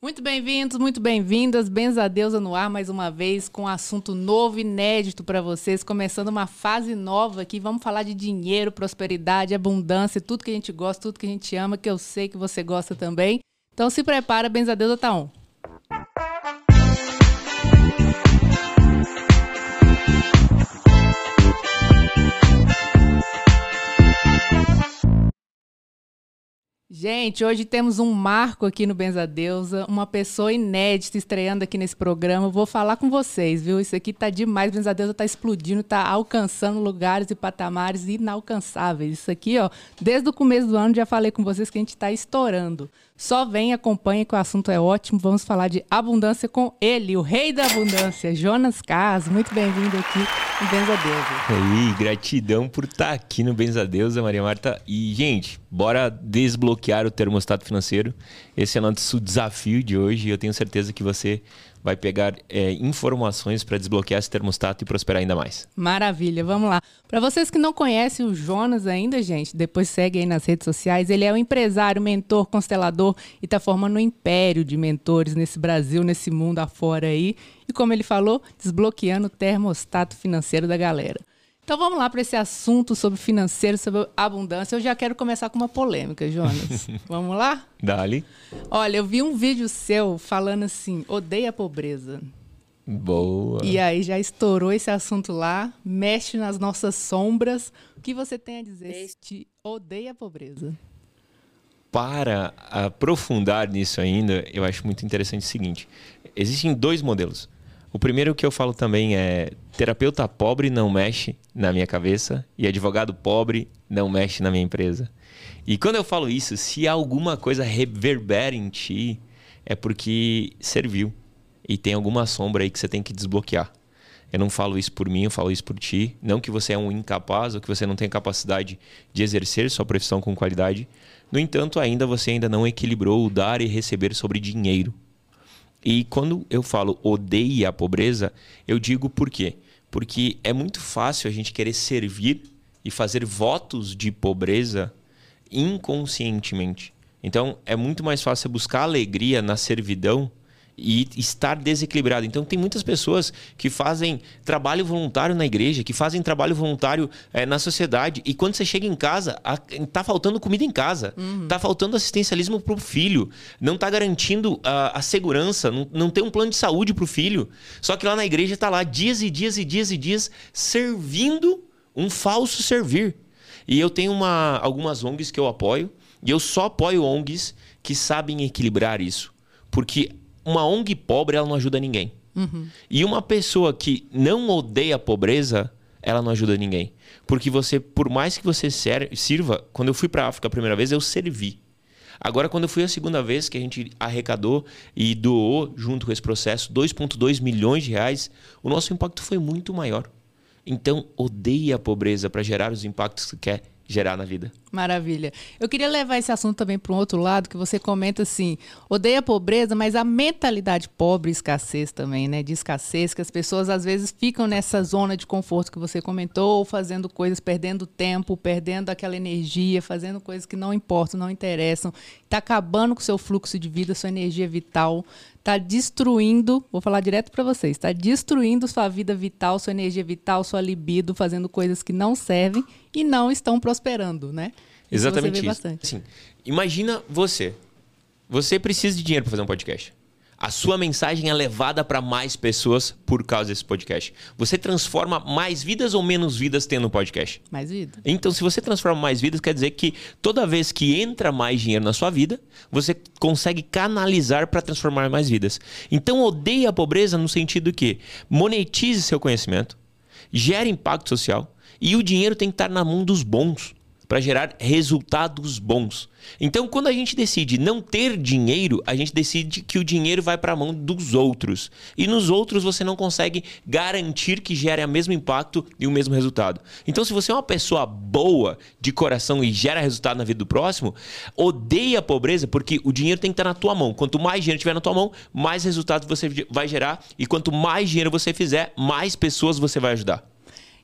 Muito bem-vindos, muito bem-vindas. Benza Deusa no ar mais uma vez com um assunto novo, inédito para vocês, começando uma fase nova aqui. Vamos falar de dinheiro, prosperidade, abundância, tudo que a gente gosta, tudo que a gente ama, que eu sei que você gosta também. Então se prepara, Benza Deusa tá on. Gente, hoje temos um marco aqui no Benza Deusa, uma pessoa inédita estreando aqui nesse programa. Vou falar com vocês, viu? Isso aqui tá demais. Benza Deusa tá explodindo, tá alcançando lugares e patamares inalcançáveis. Isso aqui, ó, desde o começo do ano já falei com vocês que a gente tá estourando. Só vem, acompanhe que o assunto é ótimo. Vamos falar de abundância com ele, o rei da abundância, Jonas Cas. Muito bem-vindo aqui no Benza Deusa. E gratidão por estar aqui no Benza Deusa, Maria Marta. E, gente, bora desbloquear o termostato financeiro. Esse é o nosso desafio de hoje eu tenho certeza que você vai pegar é, informações para desbloquear esse termostato e prosperar ainda mais. Maravilha, vamos lá. Para vocês que não conhecem o Jonas ainda, gente, depois segue aí nas redes sociais. Ele é um empresário, mentor, constelador e está formando um império de mentores nesse Brasil, nesse mundo afora aí. E como ele falou, desbloqueando o termostato financeiro da galera. Então vamos lá para esse assunto sobre financeiro, sobre abundância. Eu já quero começar com uma polêmica, Jonas. vamos lá? Dali. Olha, eu vi um vídeo seu falando assim: odeia a pobreza. Boa. E aí já estourou esse assunto lá, mexe nas nossas sombras. O que você tem a dizer? Este odeia a pobreza. Para aprofundar nisso ainda, eu acho muito interessante o seguinte: existem dois modelos. O primeiro que eu falo também é terapeuta pobre não mexe na minha cabeça e advogado pobre não mexe na minha empresa. E quando eu falo isso, se alguma coisa reverbera em ti, é porque serviu e tem alguma sombra aí que você tem que desbloquear. Eu não falo isso por mim, eu falo isso por ti. Não que você é um incapaz ou que você não tem capacidade de exercer sua profissão com qualidade. No entanto, ainda você ainda não equilibrou o dar e receber sobre dinheiro. E quando eu falo odeie a pobreza, eu digo por quê? Porque é muito fácil a gente querer servir e fazer votos de pobreza inconscientemente. Então, é muito mais fácil buscar alegria na servidão e estar desequilibrado. Então, tem muitas pessoas que fazem trabalho voluntário na igreja, que fazem trabalho voluntário é, na sociedade, e quando você chega em casa, a, tá faltando comida em casa, uhum. tá faltando assistencialismo para o filho, não tá garantindo a, a segurança, não, não tem um plano de saúde para o filho. Só que lá na igreja tá lá dias e dias e dias e dias servindo um falso servir. E eu tenho uma, algumas ONGs que eu apoio, e eu só apoio ONGs que sabem equilibrar isso. Porque uma ONG pobre ela não ajuda ninguém. Uhum. E uma pessoa que não odeia a pobreza, ela não ajuda ninguém. Porque você, por mais que você sirva, quando eu fui para África a primeira vez, eu servi. Agora, quando eu fui a segunda vez, que a gente arrecadou e doou, junto com esse processo, 2,2 milhões de reais, o nosso impacto foi muito maior. Então, odeie a pobreza para gerar os impactos que quer gerar na vida. Maravilha. Eu queria levar esse assunto também para um outro lado, que você comenta assim, odeia a pobreza, mas a mentalidade pobre, escassez também, né? De escassez, que as pessoas às vezes ficam nessa zona de conforto que você comentou, fazendo coisas, perdendo tempo, perdendo aquela energia, fazendo coisas que não importam, não interessam, está acabando com o seu fluxo de vida, sua energia vital, está destruindo, vou falar direto para vocês, está destruindo sua vida vital, sua energia vital, sua libido, fazendo coisas que não servem e não estão prosperando, né? Isso Exatamente isso. Assim, imagina você. Você precisa de dinheiro para fazer um podcast. A sua mensagem é levada para mais pessoas por causa desse podcast. Você transforma mais vidas ou menos vidas tendo um podcast? Mais vidas. Então, se você transforma mais vidas, quer dizer que toda vez que entra mais dinheiro na sua vida, você consegue canalizar para transformar mais vidas. Então, odeie a pobreza no sentido que monetize seu conhecimento, gere impacto social e o dinheiro tem que estar na mão dos bons para gerar resultados bons. Então, quando a gente decide não ter dinheiro, a gente decide que o dinheiro vai para a mão dos outros. E nos outros você não consegue garantir que gere o mesmo impacto e o mesmo resultado. Então, se você é uma pessoa boa de coração e gera resultado na vida do próximo, odeia a pobreza porque o dinheiro tem que estar na tua mão. Quanto mais dinheiro tiver na tua mão, mais resultados você vai gerar e quanto mais dinheiro você fizer, mais pessoas você vai ajudar.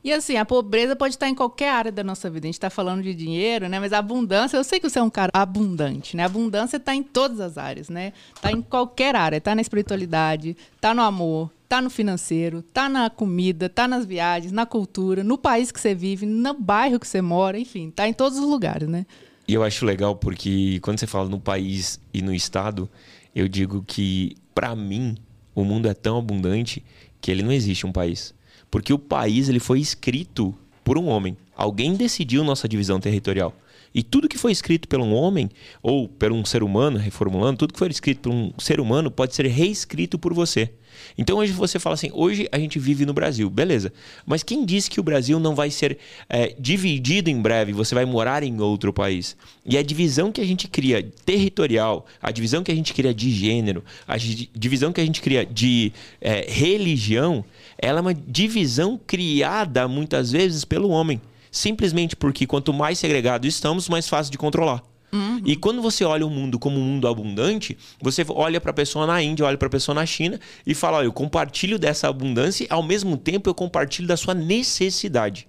E assim, a pobreza pode estar em qualquer área da nossa vida. A gente está falando de dinheiro, né? Mas a abundância, eu sei que você é um cara abundante, né? A abundância está em todas as áreas, né? Está em qualquer área. Está na espiritualidade, está no amor, está no financeiro, está na comida, está nas viagens, na cultura, no país que você vive, no bairro que você mora, enfim, está em todos os lugares, né? E eu acho legal porque quando você fala no país e no estado, eu digo que para mim o mundo é tão abundante que ele não existe um país. Porque o país ele foi escrito por um homem. Alguém decidiu nossa divisão territorial. E tudo que foi escrito por um homem, ou por um ser humano, reformulando, tudo que foi escrito por um ser humano pode ser reescrito por você. Então hoje você fala assim: hoje a gente vive no Brasil, beleza. Mas quem disse que o Brasil não vai ser é, dividido em breve? Você vai morar em outro país. E a divisão que a gente cria territorial, a divisão que a gente cria de gênero, a divisão que a gente cria de é, religião, ela é uma divisão criada muitas vezes pelo homem. Simplesmente porque quanto mais segregados estamos, mais fácil de controlar. Uhum. E quando você olha o mundo como um mundo abundante, você olha para a pessoa na Índia, olha para a pessoa na China e fala: olha, eu compartilho dessa abundância, ao mesmo tempo eu compartilho da sua necessidade.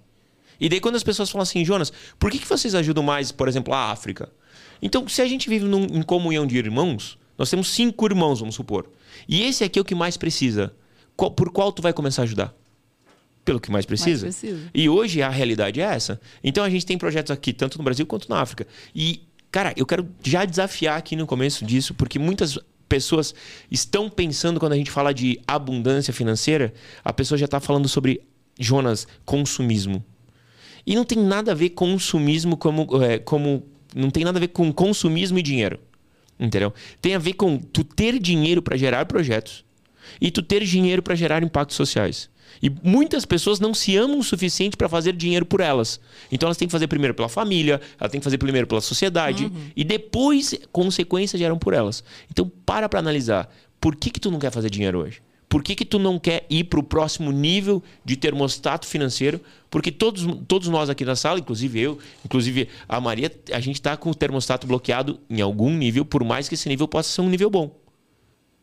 E daí quando as pessoas falam assim, Jonas, por que, que vocês ajudam mais, por exemplo, a África? Então, se a gente vive num, em comunhão de irmãos, nós temos cinco irmãos, vamos supor. E esse aqui é o que mais precisa. Qual, por qual tu vai começar a ajudar? Pelo que mais precisa. mais precisa. E hoje a realidade é essa. Então a gente tem projetos aqui, tanto no Brasil quanto na África. E Cara, eu quero já desafiar aqui no começo disso, porque muitas pessoas estão pensando quando a gente fala de abundância financeira, a pessoa já está falando sobre, Jonas, consumismo. E não tem nada a ver consumismo como, é, como. Não tem nada a ver com consumismo e dinheiro. Entendeu? Tem a ver com tu ter dinheiro para gerar projetos e tu ter dinheiro para gerar impactos sociais. E muitas pessoas não se amam o suficiente para fazer dinheiro por elas. Então elas têm que fazer primeiro pela família, elas têm que fazer primeiro pela sociedade uhum. e depois consequências geram por elas. Então para para analisar, por que que tu não quer fazer dinheiro hoje? Por que, que tu não quer ir para o próximo nível de termostato financeiro? Porque todos, todos nós aqui na sala, inclusive eu, inclusive a Maria, a gente está com o termostato bloqueado em algum nível, por mais que esse nível possa ser um nível bom.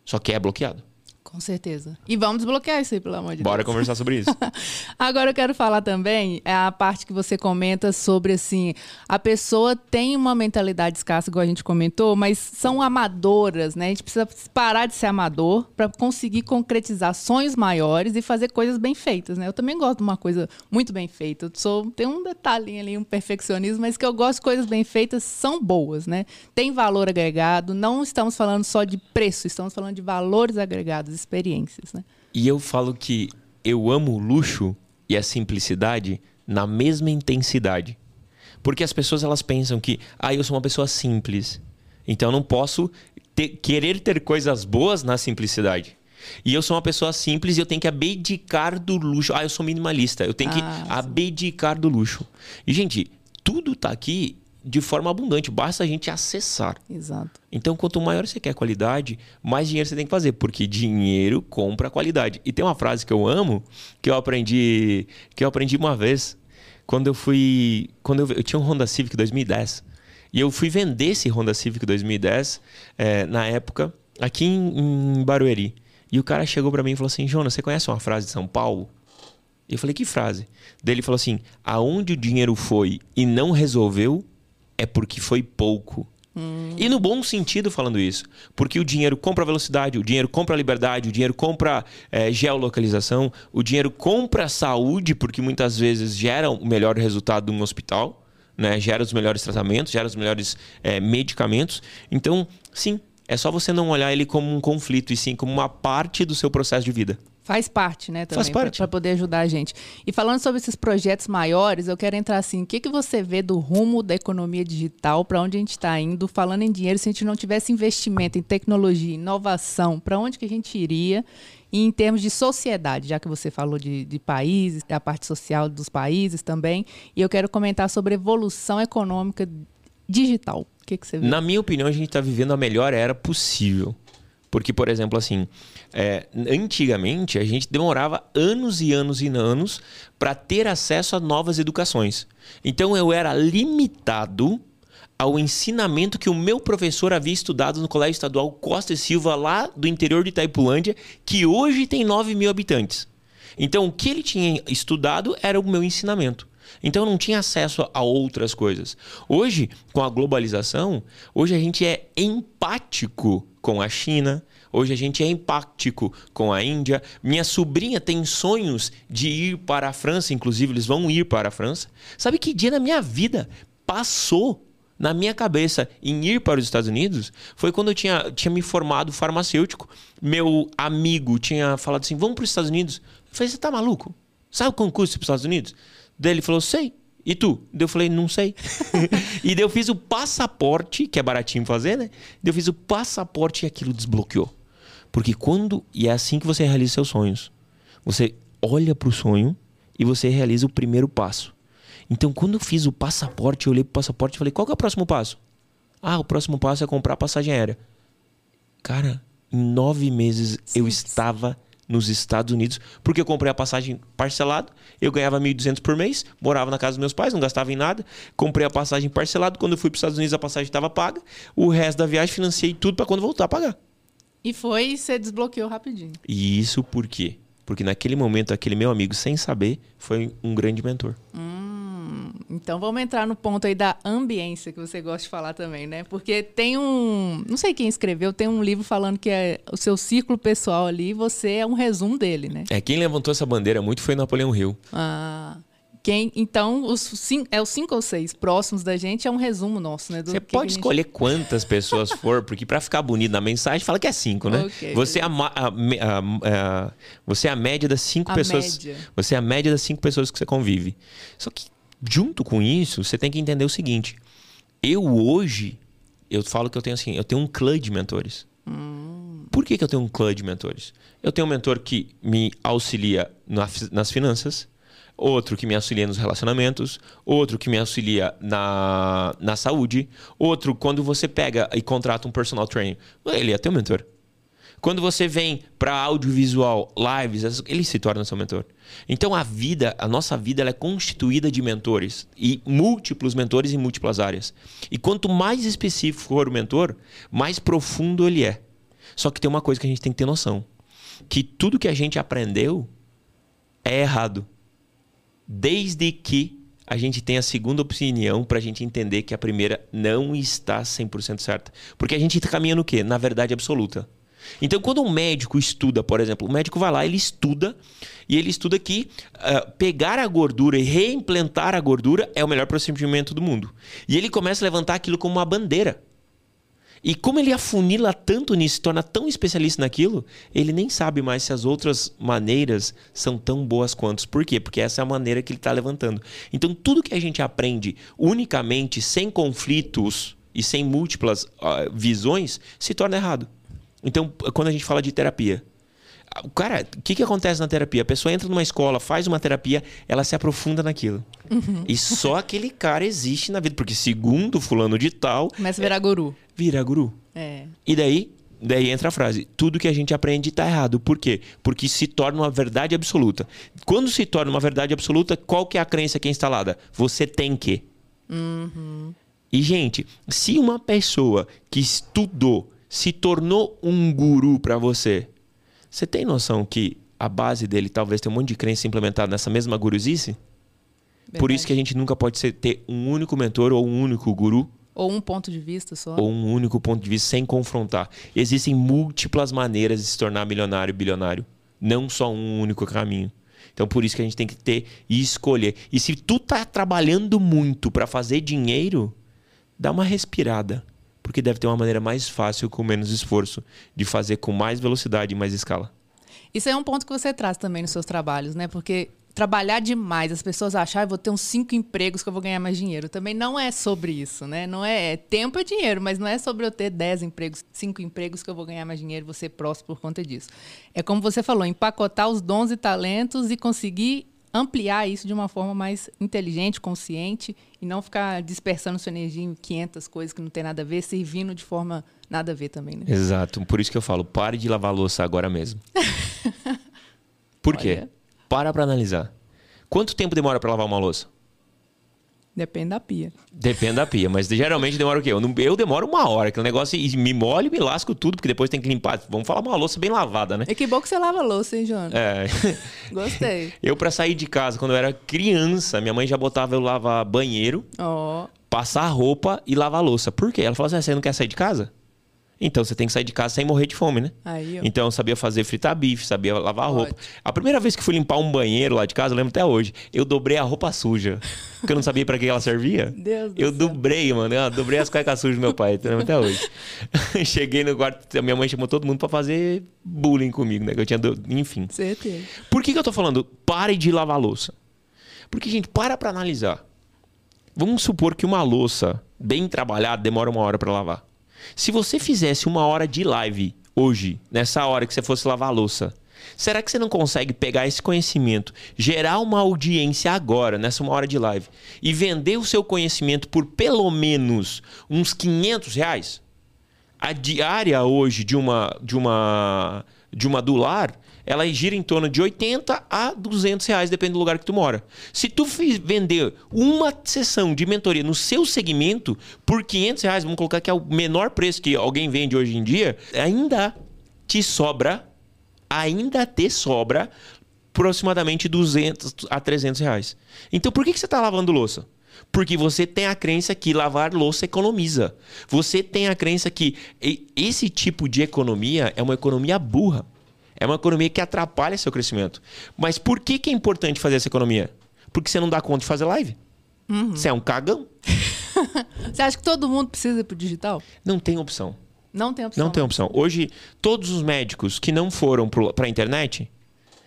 Só que é bloqueado. Com certeza. E vamos desbloquear isso aí, pelo amor de Bora Deus. Bora conversar sobre isso. Agora eu quero falar também é a parte que você comenta sobre assim, a pessoa tem uma mentalidade escassa, igual a gente comentou, mas são amadoras, né? A gente precisa parar de ser amador para conseguir concretizar sonhos maiores e fazer coisas bem feitas, né? Eu também gosto de uma coisa muito bem feita. Eu sou, tem um detalhinho ali, um perfeccionismo, mas que eu gosto de coisas bem feitas, são boas, né? Tem valor agregado, não estamos falando só de preço, estamos falando de valores agregados experiências. Né? E eu falo que eu amo o luxo e a simplicidade na mesma intensidade. Porque as pessoas elas pensam que, ah, eu sou uma pessoa simples, então eu não posso ter, querer ter coisas boas na simplicidade. E eu sou uma pessoa simples e eu tenho que abdicar do luxo. Ah, eu sou minimalista, eu tenho ah, que abdicar do luxo. E, gente, tudo tá aqui de forma abundante, basta a gente acessar. Exato. Então, quanto maior você quer a qualidade, mais dinheiro você tem que fazer, porque dinheiro compra qualidade. E tem uma frase que eu amo, que eu aprendi, que eu aprendi uma vez, quando eu fui, quando eu, eu tinha um Honda Civic 2010, e eu fui vender esse Honda Civic 2010 é, na época aqui em, em Barueri. E o cara chegou para mim e falou assim: "Jonas, você conhece uma frase de São Paulo?" E eu falei: "Que frase?" Daí ele falou assim: "Aonde o dinheiro foi e não resolveu, é porque foi pouco. Hum. E no bom sentido falando isso. Porque o dinheiro compra velocidade, o dinheiro compra liberdade, o dinheiro compra é, geolocalização, o dinheiro compra saúde, porque muitas vezes gera o melhor resultado de um hospital, né? gera os melhores tratamentos, gera os melhores é, medicamentos. Então, sim, é só você não olhar ele como um conflito, e sim como uma parte do seu processo de vida. Faz parte, né, também, para poder ajudar a gente. E falando sobre esses projetos maiores, eu quero entrar assim, o que, que você vê do rumo da economia digital, para onde a gente está indo, falando em dinheiro, se a gente não tivesse investimento em tecnologia, inovação, para onde que a gente iria? E em termos de sociedade, já que você falou de, de países, a parte social dos países também, e eu quero comentar sobre evolução econômica digital. O que, que você vê? Na minha opinião, a gente está vivendo a melhor era possível. Porque, por exemplo, assim, é, antigamente a gente demorava anos e anos e anos para ter acesso a novas educações. Então eu era limitado ao ensinamento que o meu professor havia estudado no Colégio Estadual Costa e Silva, lá do interior de Itaipulândia, que hoje tem 9 mil habitantes. Então, o que ele tinha estudado era o meu ensinamento. Então, eu não tinha acesso a outras coisas. Hoje, com a globalização, hoje a gente é empático com a China, Hoje a gente é empático com a Índia. Minha sobrinha tem sonhos de ir para a França, inclusive eles vão ir para a França. Sabe que dia na minha vida passou na minha cabeça em ir para os Estados Unidos foi quando eu tinha, tinha me formado farmacêutico. Meu amigo tinha falado assim: vamos para os Estados Unidos. Eu falei: você tá maluco? Sabe o concurso para os Estados Unidos? Daí ele falou: sei. E tu? Daí eu falei, não sei. e daí eu fiz o passaporte, que é baratinho fazer, né? Daí eu fiz o passaporte e aquilo desbloqueou. Porque quando. E é assim que você realiza seus sonhos. Você olha para o sonho e você realiza o primeiro passo. Então, quando eu fiz o passaporte, eu olhei para o passaporte e falei: qual é o próximo passo? Ah, o próximo passo é comprar passagem aérea. Cara, em nove meses Sim. eu estava nos Estados Unidos, porque eu comprei a passagem parcelado, eu ganhava 1.200 por mês, morava na casa dos meus pais, não gastava em nada, comprei a passagem parcelado, quando eu fui para os Estados Unidos a passagem estava paga, o resto da viagem financiei tudo para quando voltar a pagar. E foi e você desbloqueou rapidinho. E isso por quê? Porque naquele momento, aquele meu amigo, sem saber, foi um grande mentor. Hum, então vamos entrar no ponto aí da ambiência que você gosta de falar também, né? Porque tem um. Não sei quem escreveu, tem um livro falando que é o seu círculo pessoal ali, você é um resumo dele, né? É, quem levantou essa bandeira muito foi Napoleão Hill. Ah. Quem, então, os cinco, é os cinco ou seis próximos da gente é um resumo nosso, né? Você pode gente... escolher quantas pessoas for, porque para ficar bonito na mensagem, fala que é cinco, né? Okay, você, é a, a, a, você é a média das cinco pessoas. Média. Você é a média das cinco pessoas que você convive. Só que, junto com isso, você tem que entender o seguinte: eu hoje, eu falo que eu tenho assim, eu tenho um clã de mentores. Hum. Por que, que eu tenho um clã de mentores? Eu tenho um mentor que me auxilia nas finanças outro que me auxilia nos relacionamentos, outro que me auxilia na, na saúde, outro quando você pega e contrata um personal trainer, ele é teu mentor. Quando você vem para audiovisual, lives, ele se torna seu mentor. Então a vida, a nossa vida, ela é constituída de mentores e múltiplos mentores em múltiplas áreas. E quanto mais específico for o mentor, mais profundo ele é. Só que tem uma coisa que a gente tem que ter noção, que tudo que a gente aprendeu é errado desde que a gente tenha a segunda opinião para a gente entender que a primeira não está 100% certa. Porque a gente caminha no quê? Na verdade absoluta. Então, quando um médico estuda, por exemplo, o médico vai lá, ele estuda, e ele estuda que uh, pegar a gordura e reimplantar a gordura é o melhor procedimento do mundo. E ele começa a levantar aquilo como uma bandeira. E como ele afunila tanto nisso, se torna tão especialista naquilo, ele nem sabe mais se as outras maneiras são tão boas quanto. Por quê? Porque essa é a maneira que ele está levantando. Então, tudo que a gente aprende unicamente, sem conflitos e sem múltiplas uh, visões, se torna errado. Então, quando a gente fala de terapia, o cara, o que, que acontece na terapia? A pessoa entra numa escola, faz uma terapia, ela se aprofunda naquilo. Uhum. E só aquele cara existe na vida. Porque, segundo fulano de tal. Começa a virar guru. Vira guru. É. E daí, daí entra a frase: tudo que a gente aprende está errado. Por quê? Porque se torna uma verdade absoluta. Quando se torna uma verdade absoluta, qual que é a crença que é instalada? Você tem que. Uhum. E, gente, se uma pessoa que estudou se tornou um guru para você, você tem noção que a base dele talvez tenha um monte de crença implementada nessa mesma guruzice? Verdade. Por isso que a gente nunca pode ser, ter um único mentor ou um único guru. Ou um ponto de vista só. Ou um único ponto de vista sem confrontar. Existem múltiplas maneiras de se tornar milionário e bilionário. Não só um único caminho. Então por isso que a gente tem que ter e escolher. E se tu tá trabalhando muito para fazer dinheiro, dá uma respirada porque deve ter uma maneira mais fácil, com menos esforço, de fazer com mais velocidade e mais escala. Isso é um ponto que você traz também nos seus trabalhos, né? Porque trabalhar demais, as pessoas acham, ah, vou ter uns cinco empregos que eu vou ganhar mais dinheiro. Também não é sobre isso, né? Não é, é tempo é dinheiro, mas não é sobre eu ter dez empregos, cinco empregos que eu vou ganhar mais dinheiro, vou ser próximo por conta disso. É como você falou, empacotar os dons e talentos e conseguir ampliar isso de uma forma mais inteligente, consciente e não ficar dispersando sua energia em 500 coisas que não tem nada a ver, servindo de forma nada a ver também, né? Exato. Por isso que eu falo, pare de lavar louça agora mesmo. Por quê? Olha. Para para analisar. Quanto tempo demora para lavar uma louça? Depende da pia. Depende da pia, mas geralmente demora o quê? Eu, não- eu demoro uma hora, aquele negócio e me molho e me lasco tudo, porque depois tem que limpar. Vamos falar uma louça bem lavada, né? E que bom que você lava louça, hein, Joana? É. Gostei. Eu, pra sair de casa, quando eu era criança, minha mãe já botava eu lavar banheiro, Ó, passar roupa e lavar louça. Por quê? Ela falou assim: "Ah, você não quer sair de casa? Então você tem que sair de casa sem morrer de fome, né? aí, ó. Então eu sabia fazer fritar bife, sabia lavar roupa. Ótimo. A primeira vez que fui limpar um banheiro lá de casa, eu lembro até hoje, eu dobrei a roupa suja. Porque eu não sabia pra que ela servia. Deus eu céu. dobrei, mano. Eu dobrei as cuecas sujas do meu pai, eu lembro até hoje. Cheguei no quarto, minha mãe chamou todo mundo pra fazer bullying comigo, né? Que eu tinha. do- Enfim. Certeza. Por que, que eu tô falando pare de lavar louça? Porque, gente, para pra analisar. Vamos supor que uma louça bem trabalhada demora uma hora pra lavar. Se você fizesse uma hora de live hoje, nessa hora que você fosse lavar a louça, será que você não consegue pegar esse conhecimento, gerar uma audiência agora, nessa uma hora de live, e vender o seu conhecimento por pelo menos uns 500 reais? a diária hoje de uma de uma de uma do lar, ela gira em torno de 80 a 200 reais, depende do lugar que tu mora. Se tu vender uma sessão de mentoria no seu segmento por 500 reais, vamos colocar que é o menor preço que alguém vende hoje em dia, ainda te sobra, ainda te sobra aproximadamente 200 a 300 reais. Então por que, que você está lavando louça? Porque você tem a crença que lavar louça economiza. Você tem a crença que esse tipo de economia é uma economia burra. É uma economia que atrapalha seu crescimento. Mas por que, que é importante fazer essa economia? Porque você não dá conta de fazer live. Você é um cagão. Você acha que todo mundo precisa ir pro digital? Não tem opção. Não tem opção. Não tem opção. Hoje, todos os médicos que não foram para a internet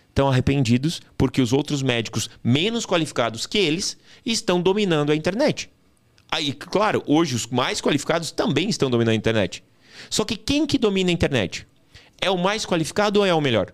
estão arrependidos porque os outros médicos menos qualificados que eles estão dominando a internet. Aí, claro, hoje os mais qualificados também estão dominando a internet. Só que quem que domina a internet? É o mais qualificado ou é o melhor?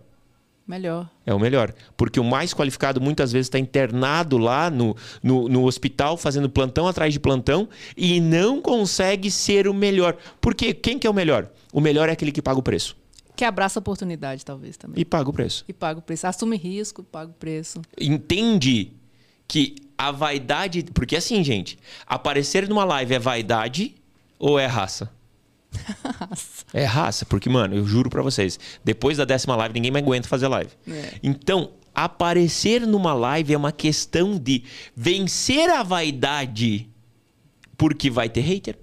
Melhor. É o melhor. Porque o mais qualificado muitas vezes está internado lá no, no, no hospital, fazendo plantão atrás de plantão, e não consegue ser o melhor. Porque quem que é o melhor? O melhor é aquele que paga o preço. Que abraça a oportunidade, talvez, também. E paga o preço. E paga o preço. Assume risco, paga o preço. Entende que a vaidade. Porque assim, gente, aparecer numa live é vaidade ou é raça? É raça, porque, mano, eu juro pra vocês, depois da décima live, ninguém mais aguenta fazer live. É. Então, aparecer numa live é uma questão de vencer a vaidade, porque vai ter hater,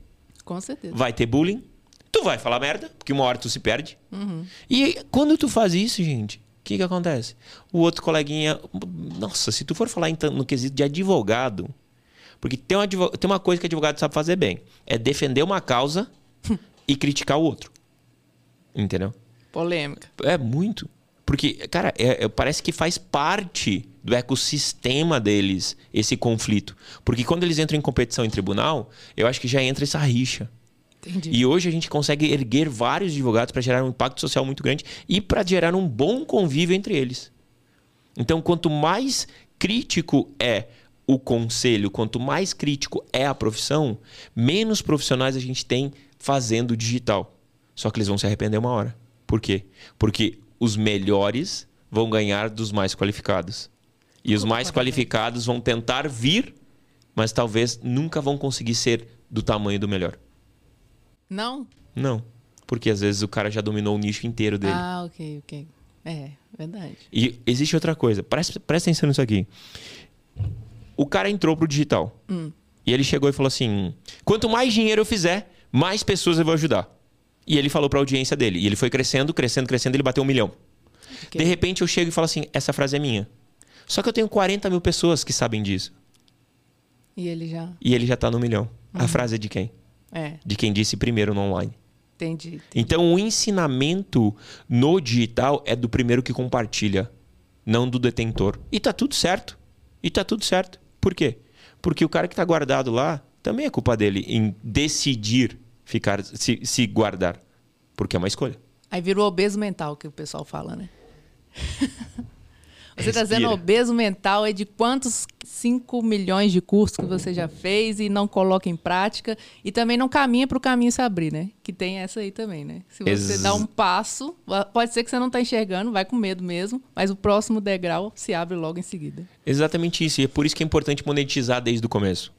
Com certeza. vai ter bullying, tu vai falar merda, porque uma hora tu se perde. Uhum. E quando tu faz isso, gente, o que que acontece? O outro coleguinha, nossa, se tu for falar então, no quesito de advogado, porque tem tem uma coisa que advogado sabe fazer bem, é defender uma causa e criticar o outro. Entendeu? Polêmica. É muito. Porque, cara, é- é- parece que faz parte do ecossistema deles esse conflito. Porque quando eles entram em competição em tribunal, eu acho que já entra essa rixa. Entendi. E hoje a gente consegue erguer vários advogados para gerar um impacto social muito grande e para gerar um bom convívio entre eles. Então, quanto mais crítico é o conselho, quanto mais crítico é a profissão, menos profissionais a gente tem fazendo digital. Só que eles vão se arrepender uma hora. Por quê? Porque os melhores vão ganhar dos mais qualificados. E os mais qualificados vão tentar vir, mas talvez nunca vão conseguir ser do tamanho do melhor. Não? Não. Porque às vezes o cara já dominou o nicho inteiro dele. Ah, ok, ok. É, verdade. E existe outra coisa. Presta, presta atenção nisso aqui. O cara entrou pro digital. E ele chegou e falou assim: quanto mais dinheiro eu fizer, mais pessoas eu vou ajudar. E ele falou pra audiência dele. E ele foi crescendo, crescendo, crescendo, ele bateu um milhão. Ok. De repente eu chego e falo assim: essa frase é minha. Só que eu tenho 40 mil pessoas que sabem disso. E ele já. E ele já tá no milhão. A frase é de quem? É, De quem disse primeiro no online. entendi. Então, o ensinamento no digital é do primeiro que compartilha, não do detentor. E tá tudo certo. E tá tudo certo. Por quê? Porque o cara que tá guardado lá, também é culpa dele em decidir ficar se, se guardar. Porque é uma escolha. Aí virou obeso mental, que o pessoal fala, né? Você está dizendo obeso mental é de quantos 5 milhões de cursos que você já fez e não coloca em prática e também não caminha para o caminho se abrir, né? Que tem essa aí também, né? Se você Ex- dá um passo, pode ser que você não está enxergando, vai com medo mesmo, mas o próximo degrau se abre logo em seguida. Exatamente isso. E é por isso que é importante monetizar desde o começo.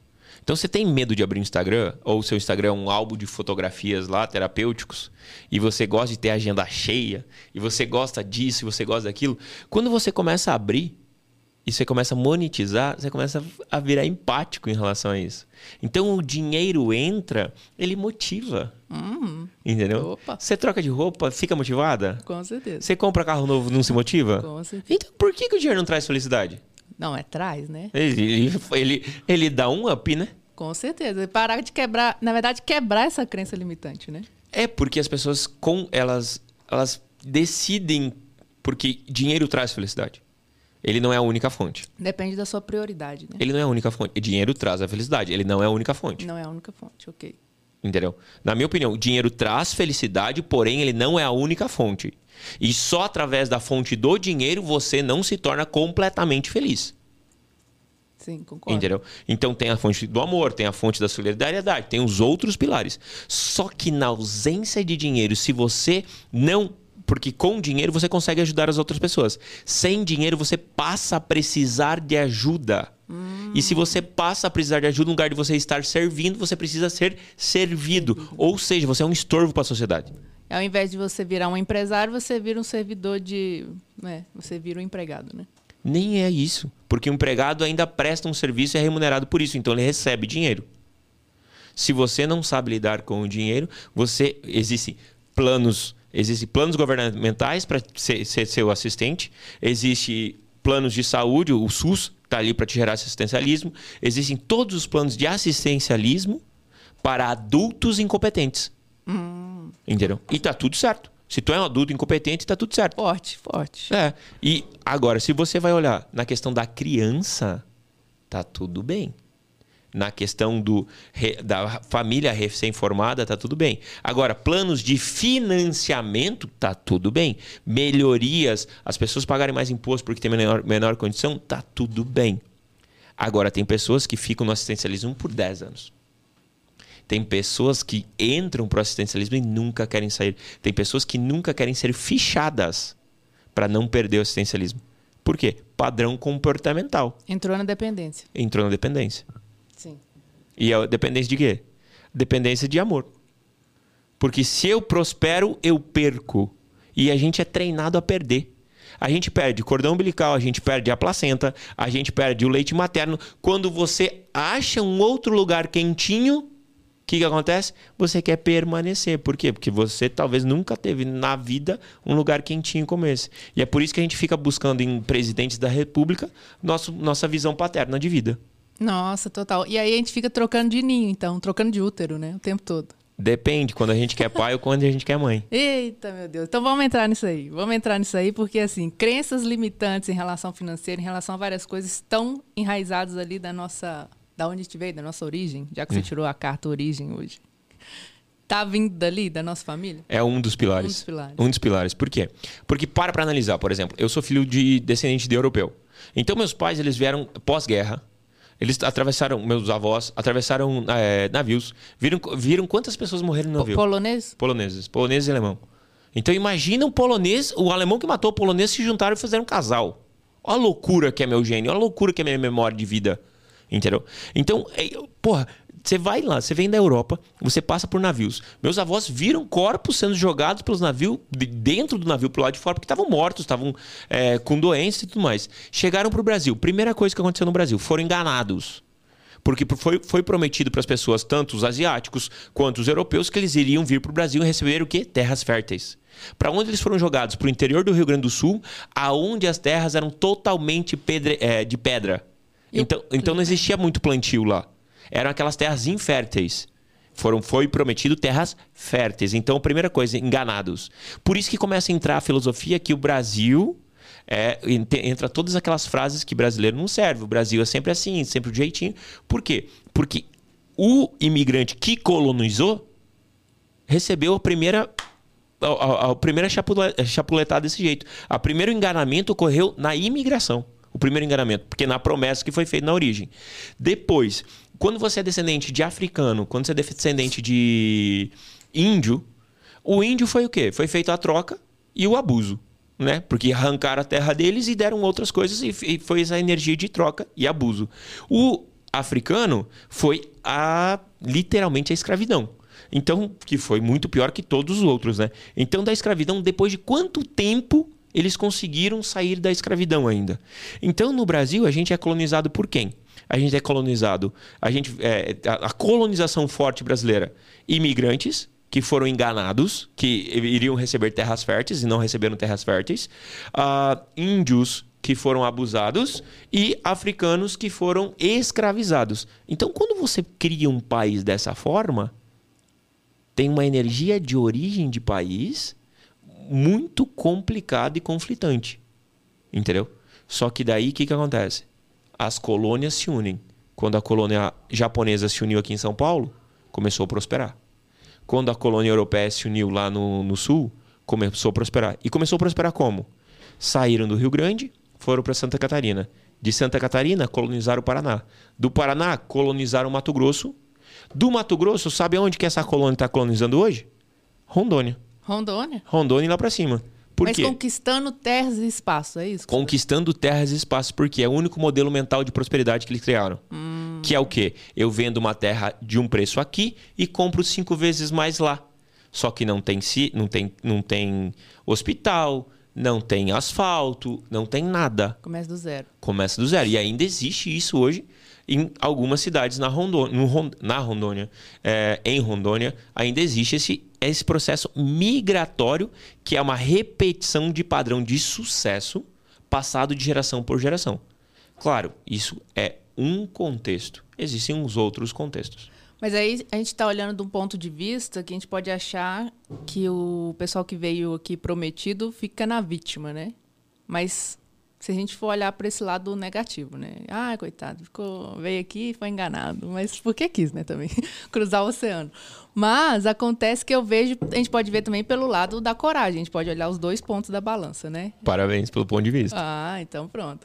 Então você tem medo de abrir um Instagram, ou seu Instagram é um álbum de fotografias lá, terapêuticos, e você gosta de ter agenda cheia, e você gosta disso, e você gosta daquilo. Quando você começa a abrir, e você começa a monetizar, você começa a virar empático em relação a isso. Então o dinheiro entra, ele motiva. Hum, Entendeu? Opa. Você troca de roupa, fica motivada? com certeza. Você compra carro novo, não se motiva? Com certeza. Então por que, que o dinheiro não traz felicidade? Não, é traz, né? Ele, ele, ele, dá um up, né? Com certeza. Parar de quebrar, na verdade, quebrar essa crença limitante, né? É porque as pessoas com elas elas decidem porque dinheiro traz felicidade. Ele não é a única fonte. Depende da sua prioridade, né? Ele não é a única fonte. Dinheiro traz a felicidade. Ele não é a única fonte. Não é a única fonte, ok. Entendeu? Na minha opinião, dinheiro traz felicidade, porém ele não é a única fonte. E só através da fonte do dinheiro você não se torna completamente feliz. Sim, concordo. Entendeu? Então tem a fonte do amor, tem a fonte da solidariedade, tem os outros pilares. Só que na ausência de dinheiro, se você não. Porque com dinheiro você consegue ajudar as outras pessoas. Sem dinheiro você passa a precisar de ajuda. E se você passa a precisar de ajuda, no lugar de você estar servindo, você precisa ser servido. Ou seja, você é um estorvo para a sociedade. Ao invés de você virar um empresário, você vira um servidor de. né? Você vira um empregado, né? Nem é isso. Porque o empregado ainda presta um serviço e é remunerado por isso. Então ele recebe dinheiro. Se você não sabe lidar com o dinheiro, você existem planos, existem planos governamentais para ser, ser seu assistente, existe planos de saúde, o SUS está ali para te gerar assistencialismo, existem todos os planos de assistencialismo para adultos incompetentes. Entendeu? E tá tudo certo. Se tu é um adulto incompetente, tá tudo certo. Forte, forte. É. E agora, se você vai olhar na questão da criança, tá tudo bem. Na questão do, da família recém-formada, tá tudo bem. Agora, planos de financiamento, tá tudo bem. Melhorias, as pessoas pagarem mais imposto porque tem menor, menor condição, tá tudo bem. Agora, tem pessoas que ficam no assistencialismo por 10 anos. Tem pessoas que entram para o assistencialismo e nunca querem sair. Tem pessoas que nunca querem ser fichadas para não perder o assistencialismo. Por quê? Padrão comportamental. Entrou na dependência. Entrou na dependência. E a dependência de quê? Dependência de amor. Porque se eu prospero, eu perco. E a gente é treinado a perder. A gente perde cordão umbilical, a gente perde a placenta, a gente perde o leite materno. Quando você acha um outro lugar quentinho, o que, que acontece? Você quer permanecer. Por quê? Porque você talvez nunca teve na vida um lugar quentinho como esse. E é por isso que a gente fica buscando em presidentes da república nosso, nossa visão paterna de vida. Nossa, total. E aí a gente fica trocando de ninho, então, trocando de útero, né? O tempo todo. Depende quando a gente quer pai ou quando a gente quer mãe. Eita, meu Deus. Então vamos entrar nisso aí. Vamos entrar nisso aí, porque assim, crenças limitantes em relação financeira, em relação a várias coisas, estão enraizadas ali da nossa. Da onde a gente veio, da nossa origem, já que você tirou a carta origem hoje. Tá vindo dali, da nossa família? É um dos pilares. Um dos pilares. Um dos pilares. Por quê? Porque para para analisar, por exemplo, eu sou filho de descendente de europeu. Então meus pais eles vieram pós-guerra. Eles atravessaram, meus avós atravessaram é, navios. Viram, viram quantas pessoas morreram no navio? Polonês? Poloneses. Polonês e alemão. Então imagina um polonês, o alemão que matou o polonês se juntaram e fizeram um casal. Olha a loucura que é meu gênio, olha a loucura que é minha memória de vida. Entendeu? Então, é, porra, você vai lá, você vem da Europa, você passa por navios. Meus avós viram corpos sendo jogados pelos navios, de- dentro do navio pro lado de fora, porque estavam mortos, estavam é, com doença e tudo mais. Chegaram pro Brasil. Primeira coisa que aconteceu no Brasil, foram enganados. Porque foi, foi prometido para as pessoas, tanto os asiáticos quanto os europeus, que eles iriam vir para o Brasil e receber o quê? Terras férteis. Para onde eles foram jogados? Para o interior do Rio Grande do Sul, aonde as terras eram totalmente pedre- é, de pedra. Então, então não existia muito plantio lá. Eram aquelas terras inférteis. Foram, foi prometido terras férteis. Então, primeira coisa, enganados. Por isso que começa a entrar a filosofia que o Brasil é, ent- entra todas aquelas frases que brasileiro não serve. O Brasil é sempre assim, sempre do jeitinho. Por quê? Porque o imigrante que colonizou recebeu a primeira a, a- a primeira chapule- chapuletada desse jeito. O primeiro enganamento ocorreu na imigração. O primeiro enganamento, porque na promessa que foi feita na origem. Depois, quando você é descendente de africano, quando você é descendente de índio, o índio foi o quê? Foi feita a troca e o abuso, né? Porque arrancaram a terra deles e deram outras coisas e, foi essa energia de troca e abuso. O africano foi a literalmente a escravidão. Então, que foi muito pior que todos os outros, né? Então, da escravidão, depois de quanto tempo eles conseguiram sair da escravidão ainda? Então, no Brasil, a gente é colonizado por quem? A gente é colonizado, a gente é, a colonização forte brasileira, imigrantes que foram enganados, que iriam receber terras férteis e não receberam terras férteis, uh, índios que foram abusados e africanos que foram escravizados. Então, quando você cria um país dessa forma, tem uma energia de origem de país muito complicada e conflitante. Entendeu? Só que daí o que, que acontece? As colônias se unem. Quando a colônia japonesa se uniu aqui em São Paulo, começou a prosperar. Quando a colônia europeia se uniu lá no, no sul, começou a prosperar. E começou a prosperar como? Saíram do Rio Grande, foram para Santa Catarina. De Santa Catarina, colonizaram o Paraná. Do Paraná, colonizaram o Mato Grosso. Do Mato Grosso, sabe onde que essa colônia está colonizando hoje? Rondônia. Rondônia? Rondônia lá para cima. Por Mas quê? conquistando terras e espaço, é isso? Conquistando terras e espaço, porque é o único modelo mental de prosperidade que eles criaram. Hum. Que é o quê? Eu vendo uma terra de um preço aqui e compro cinco vezes mais lá. Só que não tem, não tem, não tem hospital, não tem asfalto, não tem nada. Começa do zero. Começa do zero. E ainda existe isso hoje em algumas cidades na Rondônia, na Rondônia é, em Rondônia, ainda existe esse, esse processo migratório que é uma repetição de padrão de sucesso passado de geração por geração. Claro, isso é um contexto. Existem uns outros contextos. Mas aí a gente está olhando de um ponto de vista que a gente pode achar que o pessoal que veio aqui prometido fica na vítima, né? Mas se a gente for olhar para esse lado negativo, né? Ah, coitado, ficou, veio aqui e foi enganado. Mas por que quis, né, também? Cruzar o oceano. Mas acontece que eu vejo, a gente pode ver também pelo lado da coragem, a gente pode olhar os dois pontos da balança, né? Parabéns pelo ponto de vista. Ah, então pronto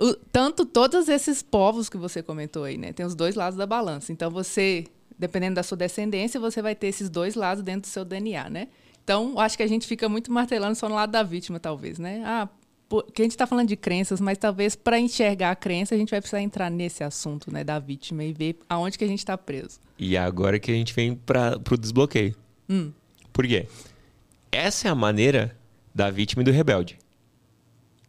o, tanto todos esses povos que você comentou aí, né? Tem os dois lados da balança. Então você, dependendo da sua descendência, você vai ter esses dois lados dentro do seu DNA, né? Então, acho que a gente fica muito martelando só no lado da vítima, talvez, né? Ah, porque a gente está falando de crenças, mas talvez para enxergar a crença a gente vai precisar entrar nesse assunto, né, da vítima e ver aonde que a gente está preso. E agora que a gente vem para o desbloqueio. Hum. Por quê? Essa é a maneira da vítima e do rebelde.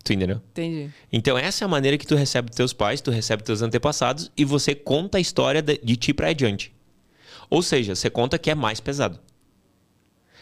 Tu entendeu? Entendi. Então, essa é a maneira que tu recebe teus pais, tu recebe teus antepassados e você conta a história de, de ti para adiante. Ou seja, você conta que é mais pesado.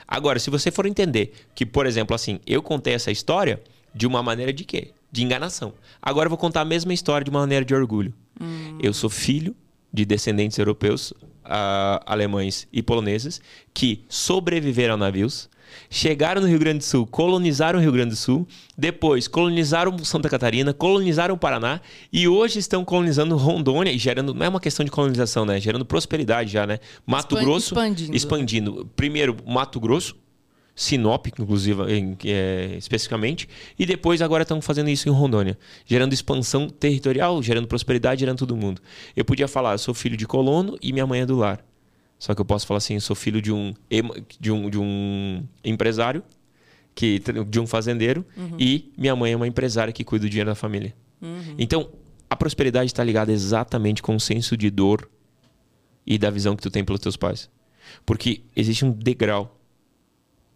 Agora, se você for entender que, por exemplo, assim, eu contei essa história de uma maneira de quê? De enganação. Agora eu vou contar a mesma história de uma maneira de orgulho. Hum. Eu sou filho de descendentes europeus, uh, alemães e poloneses que sobreviveram a navios, chegaram no Rio Grande do Sul, colonizaram o Rio Grande do Sul, depois colonizaram Santa Catarina, colonizaram o Paraná e hoje estão colonizando Rondônia e gerando, não é uma questão de colonização, né? Gerando prosperidade já, né? Mato Expand, Grosso expandindo. expandindo. Primeiro Mato Grosso, Sinop, inclusive, é, especificamente, e depois agora estão fazendo isso em Rondônia, gerando expansão territorial, gerando prosperidade, gerando todo mundo. Eu podia falar, eu sou filho de colono e minha mãe é do lar. Só que eu posso falar assim, eu sou filho de um, de um, de um empresário, que, de um fazendeiro, uhum. e minha mãe é uma empresária que cuida do dinheiro da família. Uhum. Então, a prosperidade está ligada exatamente com o senso de dor e da visão que tu tem pelos teus pais. Porque existe um degrau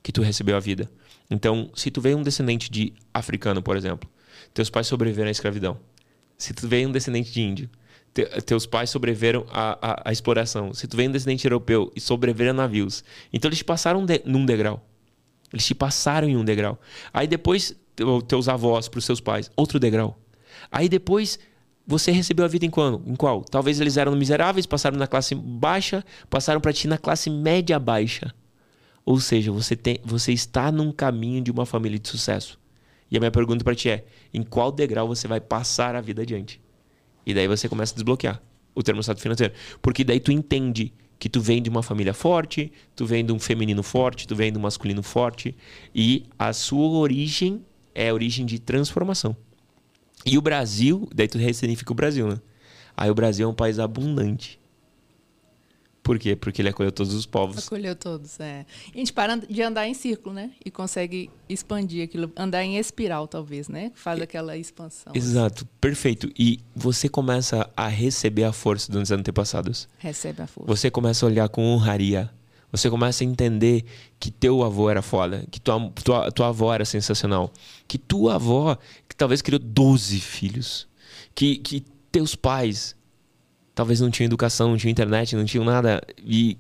que tu recebeu a vida. Então, se tu veio um descendente de africano, por exemplo, teus pais sobreviveram à escravidão. Se tu veio um descendente de índio, te, teus pais sobreviveram à, à, à, exploração. Se tu vem um descendente europeu e sobreviveram a navios. Então eles te passaram de, num degrau. Eles te passaram em um degrau. Aí depois, teus avós para os seus pais, outro degrau. Aí depois, você recebeu a vida em qual? Em qual? Talvez eles eram miseráveis, passaram na classe baixa, passaram para ti na classe média baixa. Ou seja, você, tem, você está num caminho de uma família de sucesso. E a minha pergunta para ti é: em qual degrau você vai passar a vida adiante? E daí você começa a desbloquear o termostato financeiro. Porque daí tu entende que tu vem de uma família forte, tu vem de um feminino forte, tu vem de um masculino forte. E a sua origem é a origem de transformação. E o Brasil, daí tu ressignifica o Brasil, né? Aí o Brasil é um país abundante. Por quê? Porque ele acolheu todos os povos. Acolheu todos, é. E a gente para de andar em círculo, né? E consegue expandir aquilo, andar em espiral, talvez, né? Faz aquela expansão. Exato, perfeito. E você começa a receber a força dos antepassados. Recebe a força. Você começa a olhar com honraria. Você começa a entender que teu avô era foda, que tua, tua, tua avó era sensacional, que tua avó, que talvez criou 12 filhos, que, que teus pais talvez não tinham educação, não tinham internet, não tinham nada e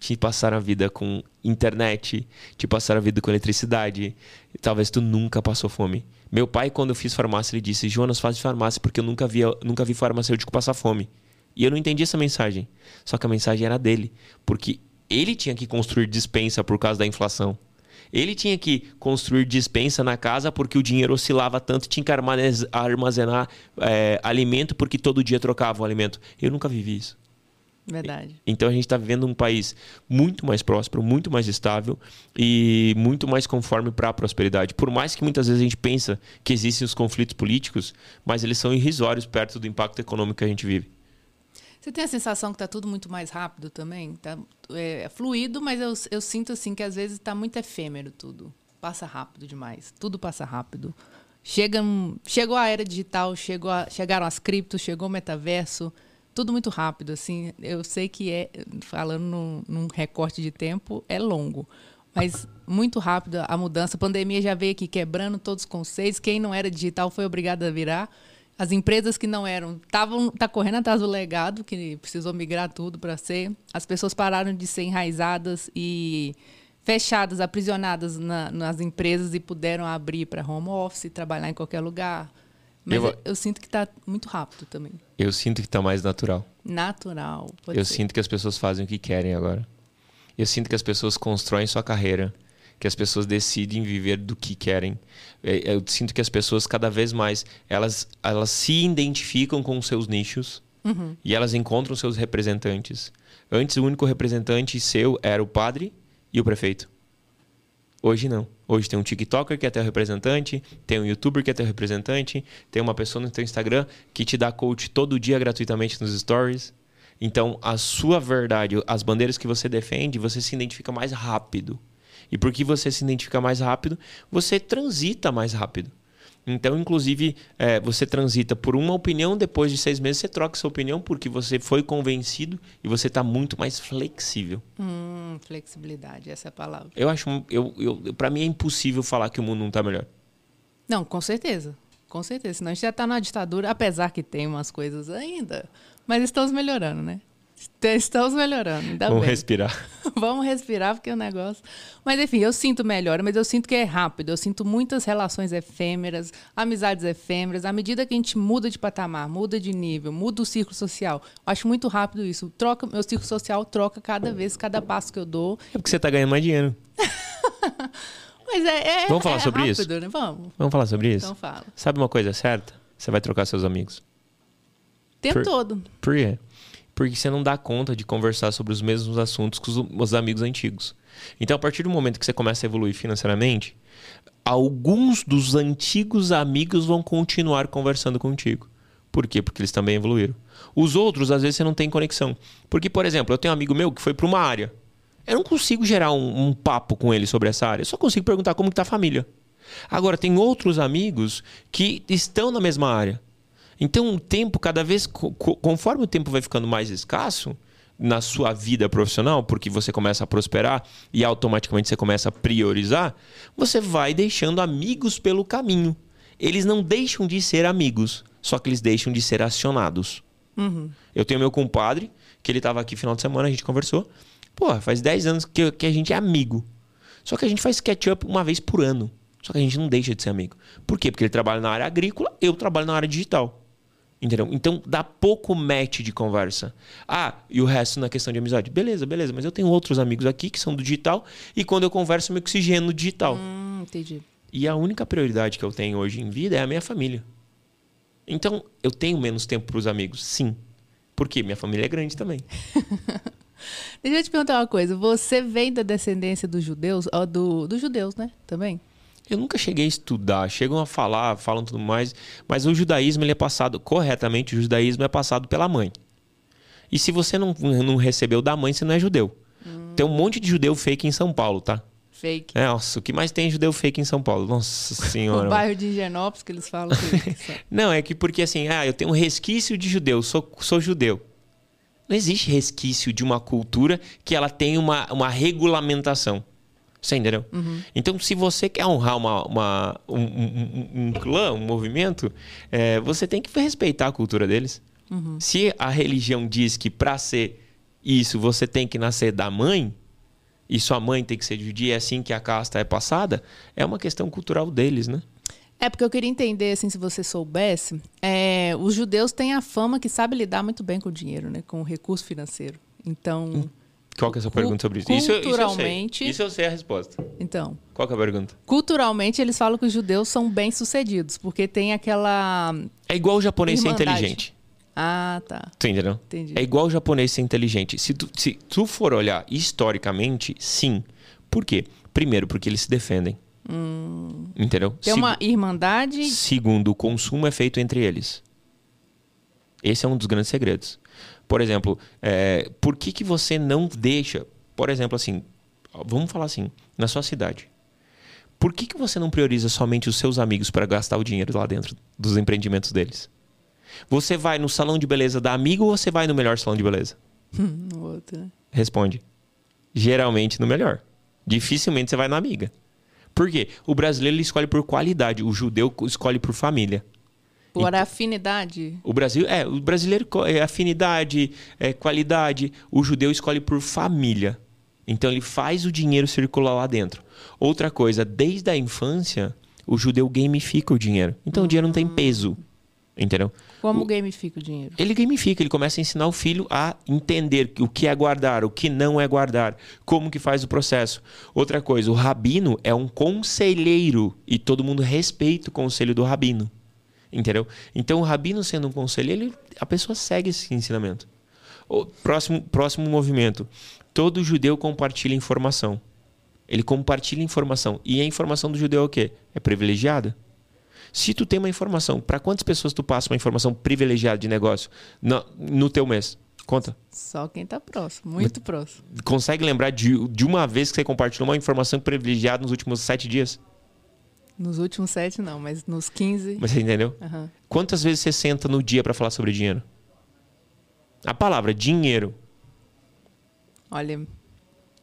te passaram a vida com internet, te passaram a vida com eletricidade. Talvez tu nunca passou fome. Meu pai, quando eu fiz farmácia, ele disse: Jonas, faz farmácia, porque eu nunca vi, nunca vi farmacêutico passar fome. E eu não entendi essa mensagem. Só que a mensagem era dele. Porque ele tinha que construir dispensa por causa da inflação. Ele tinha que construir dispensa na casa porque o dinheiro oscilava tanto, tinha que armazenar é, alimento porque todo dia trocava o alimento. Eu nunca vivi isso. Verdade. Então a gente está vivendo um país muito mais próspero, muito mais estável e muito mais conforme para a prosperidade. Por mais que muitas vezes a gente pensa que existem os conflitos políticos, mas eles são irrisórios perto do impacto econômico que a gente vive. Você tem a sensação que está tudo muito mais rápido também? Tá, é, é, fluido, mas eu, eu sinto assim que às vezes está muito efêmero tudo. Passa rápido demais. Tudo passa rápido. Chega, chegou a era digital, chegou a, chegaram as criptos, chegou o metaverso. Tudo muito rápido, assim. Eu sei que é, falando num, num recorte de tempo, é longo. Mas muito rápido a mudança. A pandemia já veio aqui quebrando todos os conceitos. Quem não era digital foi obrigado a virar. As empresas que não eram estavam tá correndo atrás do legado que precisou migrar tudo para ser. As pessoas pararam de ser enraizadas e fechadas, aprisionadas na, nas empresas e puderam abrir para home office, trabalhar em qualquer lugar. Mas eu, eu, sinto que está muito rápido também. Eu sinto que está mais natural. Natural. eu ser. sinto que as pessoas fazem o que querem agora. Eu sinto que as pessoas constroem sua carreira que as pessoas decidem viver do que querem. É, eu sinto que as pessoas cada vez mais elas, elas se identificam com os seus nichos uhum. e elas encontram seus representantes. Antes o único representante seu era o padre e o prefeito. Hoje não. Hoje tem um TikToker que é teu representante, tem um YouTuber que é teu representante, tem uma pessoa no teu Instagram que te dá coach todo dia gratuitamente nos stories. Então, a sua verdade, as bandeiras que você defende, você se identifica mais rápido. E porque você se identifica mais rápido, você transita mais rápido. Então, inclusive, é, você transita por uma opinião, depois de seis meses você troca sua opinião porque você foi convencido e você está muito mais flexível. Hum, flexibilidade, essa é a palavra. Eu acho, eu, eu, para mim é impossível falar que o mundo não está melhor. Não, com certeza. Com certeza. Senão a gente já está na ditadura, apesar que tem umas coisas ainda. Mas estamos melhorando, né? Estamos melhorando. Ainda Vamos bem. respirar. Vamos respirar, porque o negócio. Mas enfim, eu sinto melhor, mas eu sinto que é rápido. Eu sinto muitas relações efêmeras, amizades efêmeras. À medida que a gente muda de patamar, muda de nível, muda o círculo social, eu acho muito rápido isso. Troca, meu círculo social troca cada vez, cada passo que eu dou. É porque você está ganhando mais dinheiro. mas é, é Vamos falar é sobre rápido, isso? Né? Vamos. Vamos falar sobre isso? Então fala. Sabe uma coisa certa? Você vai trocar seus amigos. O tempo Por- todo. Por quê? Porque você não dá conta de conversar sobre os mesmos assuntos os, os amigos antigos. Então, a partir do momento que você começa a evoluir financeiramente, alguns dos antigos amigos vão continuar conversando contigo. Por quê? Porque eles também evoluíram. Os outros, às vezes, você não tem conexão. Porque, por exemplo, eu tenho um amigo meu que foi para uma área. Eu não consigo gerar um, um papo com ele sobre essa área. Eu só consigo perguntar como está a família. Agora, tem outros amigos que estão na mesma área. Então, o tempo, cada vez, co- co- conforme o tempo vai ficando mais escasso na sua vida profissional, porque você começa a prosperar e automaticamente você começa a priorizar, você vai deixando amigos pelo caminho. Eles não deixam de ser amigos, só que eles deixam de ser acionados. Eu tenho meu compadre, que ele estava aqui final de semana, a gente conversou. Pô, faz 10 anos que, que a gente é amigo. Só que a gente faz catch-up uma vez por ano. Só que a gente não deixa de ser amigo. Por quê? Porque ele trabalha na área agrícola, eu trabalho na área digital. Entendeu? Então dá pouco match de conversa. Ah, e o resto na questão de amizade. Beleza, beleza, mas eu tenho outros amigos aqui que são do digital e quando eu converso eu me oxigeno no digital. Hum, entendi. E a única prioridade que eu tenho hoje em vida é a minha família. Então, eu tenho menos tempo para os amigos, sim. Porque minha família é grande também. Deixa eu te perguntar uma coisa. Você vem da descendência dos judeus, do, dos judeus, né? Também? Eu nunca cheguei a estudar, chegam a falar, falam tudo mais, mas o judaísmo ele é passado corretamente, o judaísmo é passado pela mãe. E se você não, não recebeu da mãe, você não é judeu. Hum. Tem um monte de judeu fake em São Paulo, tá? Fake. É, nossa, o que mais tem judeu fake em São Paulo? Nossa senhora. O bairro de Higienópolis que eles falam. Que... não, é que porque assim, ah, eu tenho um resquício de judeu, sou, sou judeu. Não existe resquício de uma cultura que ela tem uma, uma regulamentação. Você entendeu? Uhum. Então, se você quer honrar uma, uma um, um, um, clã, um movimento, é, você tem que respeitar a cultura deles. Uhum. Se a religião diz que para ser isso você tem que nascer da mãe, e sua mãe tem que ser judia, é assim que a casta é passada, é uma questão cultural deles, né? É porque eu queria entender, assim, se você soubesse, é, os judeus têm a fama que sabe lidar muito bem com o dinheiro, né? Com o recurso financeiro. Então. Hum. Qual que é a sua pergunta sobre isso? Culturalmente. Isso, isso eu, sei. isso eu sei a resposta. Então. Qual que é a pergunta? Culturalmente, eles falam que os judeus são bem-sucedidos, porque tem aquela. É igual o japonês ser inteligente. Ah, tá. Tu entendeu? Entendi. É igual o japonês ser inteligente. Se tu, se tu for olhar historicamente, sim. Por quê? Primeiro, porque eles se defendem. Hum. Entendeu? Tem Seg uma irmandade. Segundo, o consumo é feito entre eles. Esse é um dos grandes segredos. Por exemplo, é, por que, que você não deixa, por exemplo, assim, vamos falar assim, na sua cidade. Por que, que você não prioriza somente os seus amigos para gastar o dinheiro lá dentro dos empreendimentos deles? Você vai no salão de beleza da amigo ou você vai no melhor salão de beleza? no outro, né? Responde. Geralmente no melhor. Dificilmente você vai na amiga. Por quê? O brasileiro ele escolhe por qualidade, o judeu escolhe por família. Por afinidade. O Brasil é o brasileiro é afinidade, é qualidade. O judeu escolhe por família. Então ele faz o dinheiro circular lá dentro. Outra coisa, desde a infância, o judeu gamifica o dinheiro. Então o dinheiro não tem peso. Entendeu? Como o, gamifica o dinheiro? Ele gamifica, ele começa a ensinar o filho a entender o que é guardar, o que não é guardar, como que faz o processo. Outra coisa, o rabino é um conselheiro e todo mundo respeita o conselho do rabino. Entendeu? Então, o rabino sendo um conselheiro, a pessoa segue esse ensinamento. O próximo, próximo movimento. Todo judeu compartilha informação. Ele compartilha informação. E a informação do judeu é o quê? É privilegiada. Se tu tem uma informação, para quantas pessoas tu passa uma informação privilegiada de negócio no, no teu mês? Conta. Só quem está próximo, muito Mas, próximo. Consegue lembrar de, de uma vez que você compartilhou uma informação privilegiada nos últimos sete dias? Nos últimos sete, não, mas nos 15. Mas você entendeu? Uhum. Quantas vezes você senta no dia para falar sobre dinheiro? A palavra dinheiro. Olha,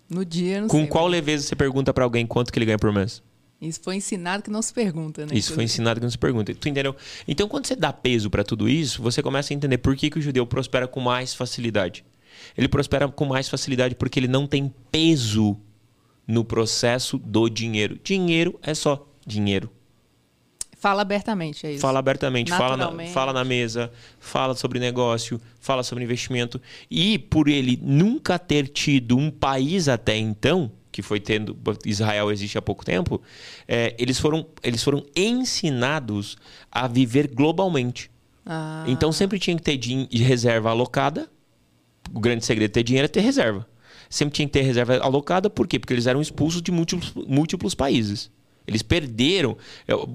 no dia não Com sei, qual mas... leveza você pergunta para alguém quanto que ele ganha por mês? Isso foi ensinado que não se pergunta, né? Isso foi ensinado que não se pergunta. Tu entendeu? Então, quando você dá peso para tudo isso, você começa a entender por que, que o judeu prospera com mais facilidade. Ele prospera com mais facilidade porque ele não tem peso no processo do dinheiro. Dinheiro é só dinheiro. Fala abertamente, é isso. Fala abertamente, fala na, fala na mesa, fala sobre negócio, fala sobre investimento. E por ele nunca ter tido um país até então, que foi tendo Israel existe há pouco tempo, é, eles, foram, eles foram ensinados a viver globalmente. Ah. Então sempre tinha que ter de reserva alocada. O grande segredo de ter dinheiro é ter reserva. Sempre tinha que ter reserva alocada, por quê? Porque eles eram expulsos de múltiplos, múltiplos países. Eles perderam.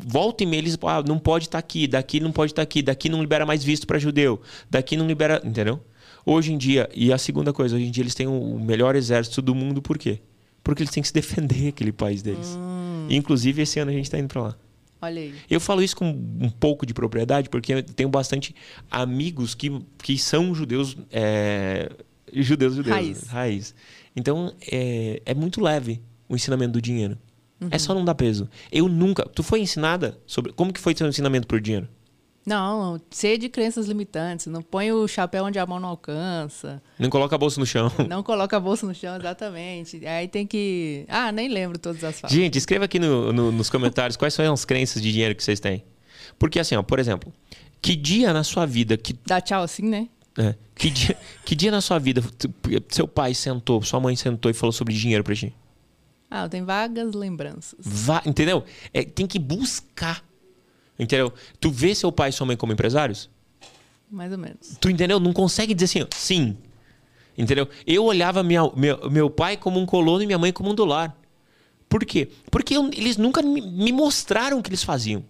Volta e meia, eles ah, não pode estar tá aqui, daqui não pode estar tá aqui, daqui não libera mais visto para judeu, daqui não libera. Entendeu? Hoje em dia, e a segunda coisa, hoje em dia eles têm o melhor exército do mundo, por quê? porque eles têm que se defender aquele país deles. Hum. Inclusive, esse ano a gente está indo para lá. Olha aí. Eu falo isso com um pouco de propriedade, porque eu tenho bastante amigos que, que são judeus, é, judeus, judeus. Raiz. Raiz. Então, é, é muito leve o ensinamento do dinheiro. Uhum. É só não dar peso. Eu nunca... Tu foi ensinada sobre... Como que foi seu ensinamento por dinheiro? Não, ser de crenças limitantes. Não põe o chapéu onde a mão não alcança. Não coloca a bolsa no chão. Não coloca a bolsa no chão, exatamente. Aí tem que. Ah, nem lembro todas as falas. Gente, escreva aqui no, no, nos comentários quais são as crenças de dinheiro que vocês têm. Porque assim, ó, por exemplo, que dia na sua vida que. Dá tchau assim, né? É, que, dia, que dia na sua vida seu pai sentou, sua mãe sentou e falou sobre dinheiro pra ti? Ah, tenho vagas lembranças. Va entendeu? É, tem que buscar Entendeu? Tu vê seu pai e sua mãe como empresários? Mais ou menos. Tu entendeu? Não consegue dizer assim, sim. Entendeu? Eu olhava minha, meu, meu pai como um colono e minha mãe como um dólar. Por quê? Porque eu, eles nunca me mostraram o que eles faziam.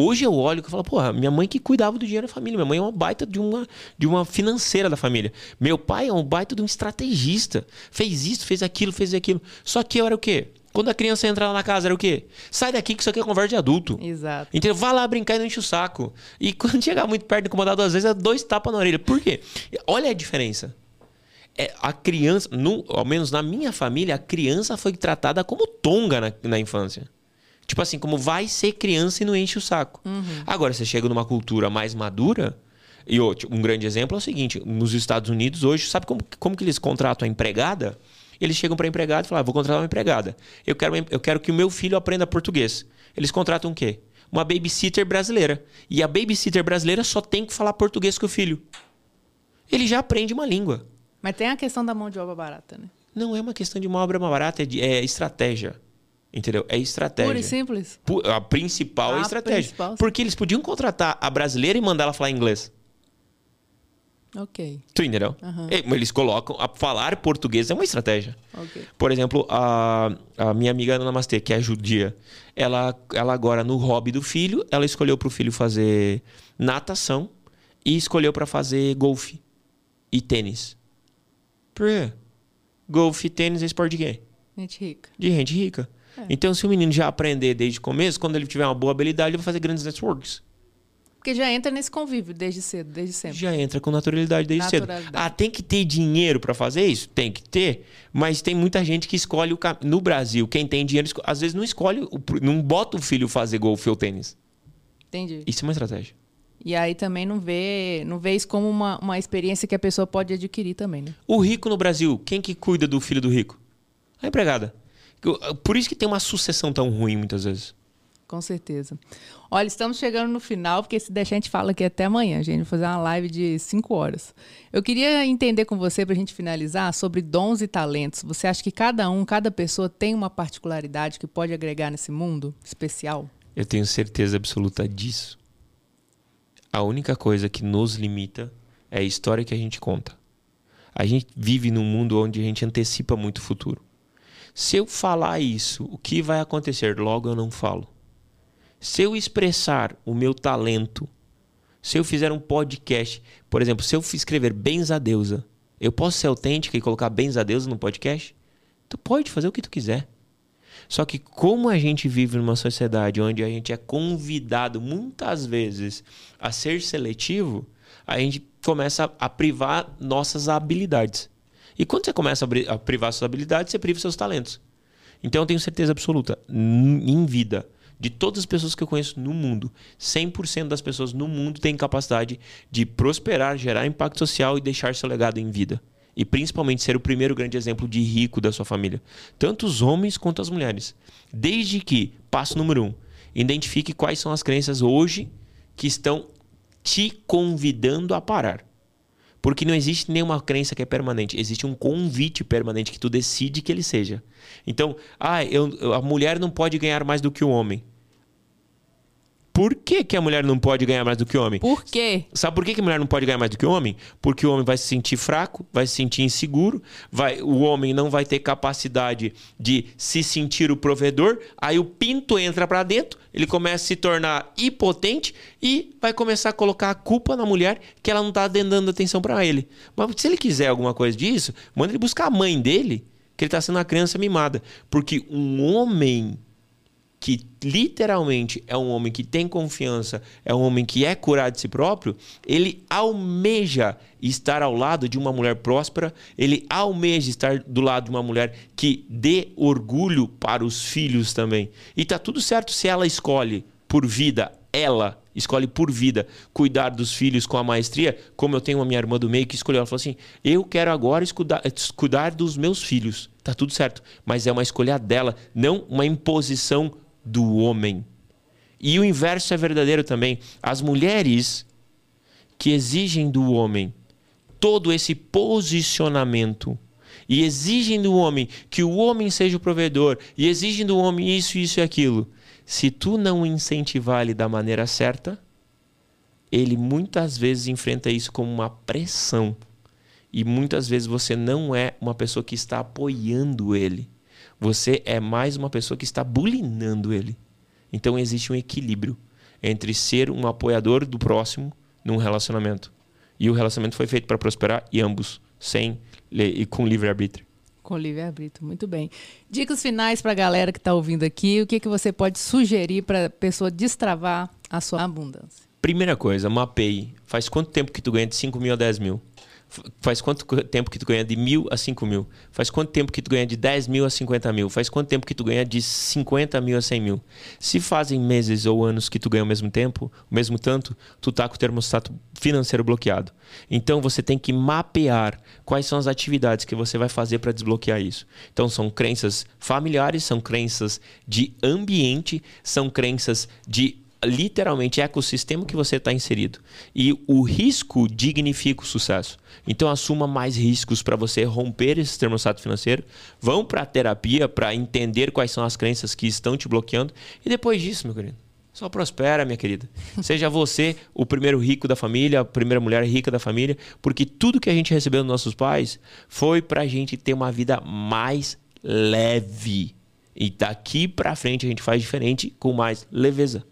Hoje eu olho e falo, porra, minha mãe que cuidava do dinheiro da família. Minha mãe é uma baita de uma, de uma financeira da família. Meu pai é um baita de um estrategista. Fez isso, fez aquilo, fez aquilo. Só que eu era o quê? Quando a criança entra lá na casa, era o quê? Sai daqui que isso aqui é conversa de adulto. Exato. Entendeu? Vá lá brincar e não enche o saco. E quando chegar muito perto, incomodar duas vezes, é dois tapas na orelha. Por quê? Olha a diferença. É, a criança, no, ao menos na minha família, a criança foi tratada como tonga na, na infância. Tipo assim, como vai ser criança e não enche o saco. Uhum. Agora, você chega numa cultura mais madura, e outro, um grande exemplo é o seguinte: nos Estados Unidos hoje, sabe como, como que eles contratam a empregada? Eles chegam para a empregada e falam: ah, vou contratar uma empregada. Eu quero, eu quero que o meu filho aprenda português. Eles contratam o quê? Uma babysitter brasileira. E a babysitter brasileira só tem que falar português com o filho. Ele já aprende uma língua. Mas tem a questão da mão de obra barata, né? Não é uma questão de uma obra barata, é, de, é estratégia. Entendeu? É estratégia. Pura e simples. A principal é a é estratégia. Principal, Porque eles podiam contratar a brasileira e mandar ela falar inglês. Ok. Tu entendeu? Uhum. Eles colocam. A falar português é uma estratégia. Okay. Por exemplo, a, a minha amiga Namastê, que é judia, ela, ela agora, no hobby do filho, ela escolheu para o filho fazer natação e escolheu para fazer golfe e tênis. Por quê? Golfe e tênis é esporte de quem? Gente rica. De gente rica. É. Então, se o menino já aprender desde o começo, quando ele tiver uma boa habilidade, ele vai fazer grandes networks. Porque já entra nesse convívio desde cedo, desde sempre. Já entra com naturalidade desde naturalidade. cedo. Ah, tem que ter dinheiro para fazer isso? Tem que ter. Mas tem muita gente que escolhe o cam... No Brasil, quem tem dinheiro, às vezes não escolhe, não bota o filho fazer golfe ou tênis. Entendi. Isso é uma estratégia. E aí também não vê, não vê isso como uma, uma experiência que a pessoa pode adquirir também, né? O rico no Brasil, quem que cuida do filho do rico? A empregada. Por isso que tem uma sucessão tão ruim muitas vezes. Com certeza. Olha, estamos chegando no final, porque se deixar a gente fala aqui até amanhã, gente. Vou fazer uma live de 5 horas. Eu queria entender com você, para a gente finalizar, sobre dons e talentos. Você acha que cada um, cada pessoa tem uma particularidade que pode agregar nesse mundo especial? Eu tenho certeza absoluta disso. A única coisa que nos limita é a história que a gente conta. A gente vive num mundo onde a gente antecipa muito o futuro. Se eu falar isso, o que vai acontecer? Logo eu não falo. Se eu expressar o meu talento, se eu fizer um podcast, por exemplo, se eu escrever Bens a Deusa, eu posso ser autêntica e colocar Bens a Deusa no podcast? Tu pode fazer o que tu quiser. Só que como a gente vive numa sociedade onde a gente é convidado muitas vezes a ser seletivo, a gente começa a privar nossas habilidades. E quando você começa a privar suas habilidades, você priva seus talentos. Então eu tenho certeza absoluta, em vida, de todas as pessoas que eu conheço no mundo, 100% das pessoas no mundo têm capacidade de prosperar, gerar impacto social e deixar seu legado em vida. E principalmente ser o primeiro grande exemplo de rico da sua família. Tanto os homens quanto as mulheres. Desde que, passo número um, identifique quais são as crenças hoje que estão te convidando a parar. Porque não existe nenhuma crença que é permanente, existe um convite permanente que tu decide que ele seja. Então, ah, eu, a mulher não pode ganhar mais do que o homem. Por que, que a mulher não pode ganhar mais do que o homem? Por quê? Sabe por que, que a mulher não pode ganhar mais do que o homem? Porque o homem vai se sentir fraco, vai se sentir inseguro, vai, o homem não vai ter capacidade de se sentir o provedor, aí o pinto entra para dentro, ele começa a se tornar impotente e vai começar a colocar a culpa na mulher que ela não está dando atenção para ele. Mas se ele quiser alguma coisa disso, manda ele buscar a mãe dele, que ele está sendo uma criança mimada. Porque um homem que literalmente é um homem que tem confiança, é um homem que é curado de si próprio, ele almeja estar ao lado de uma mulher próspera, ele almeja estar do lado de uma mulher que dê orgulho para os filhos também. E tá tudo certo se ela escolhe por vida, ela escolhe por vida cuidar dos filhos com a maestria, como eu tenho uma minha irmã do meio que escolheu, ela falou assim: "Eu quero agora escutar, cuidar dos meus filhos". Tá tudo certo, mas é uma escolha dela, não uma imposição do homem. E o inverso é verdadeiro também. As mulheres que exigem do homem todo esse posicionamento e exigem do homem que o homem seja o provedor e exigem do homem isso, isso e aquilo. Se tu não incentivar ele da maneira certa, ele muitas vezes enfrenta isso como uma pressão. E muitas vezes você não é uma pessoa que está apoiando ele. Você é mais uma pessoa que está bulinando ele. Então existe um equilíbrio. entre ser um apoiador do próximo num relacionamento. E o relacionamento foi feito para prosperar e ambos, sem e com livre-arbítrio. Com livre-arbítrio, muito bem. Dicas finais para a galera que está ouvindo aqui. O que, que você pode sugerir para a pessoa destravar a sua abundância? Primeira coisa, mapeie. Faz quanto tempo que tu ganha de 5 mil a 10 mil? Faz quanto tempo que tu ganha de mil a 5 mil? Faz quanto tempo que tu ganha de 10 mil a 50 mil? Faz quanto tempo que tu ganha de 50 mil a 100 mil? Se fazem meses ou anos que tu ganha o mesmo tempo, o mesmo tanto, tu tá com o termostato financeiro bloqueado. Então você tem que mapear quais são as atividades que você vai fazer para desbloquear isso. Então são crenças familiares, são crenças de ambiente, são crenças de literalmente ecossistema que você está inserido. E o risco dignifica o sucesso. Então assuma mais riscos para você romper esse termostato financeiro. Vão para a terapia para entender quais são as crenças que estão te bloqueando. E depois disso, meu querido, só prospera, minha querida. Seja você o primeiro rico da família, a primeira mulher rica da família, porque tudo que a gente recebeu dos nossos pais foi para a gente ter uma vida mais leve. E daqui para frente a gente faz diferente com mais leveza.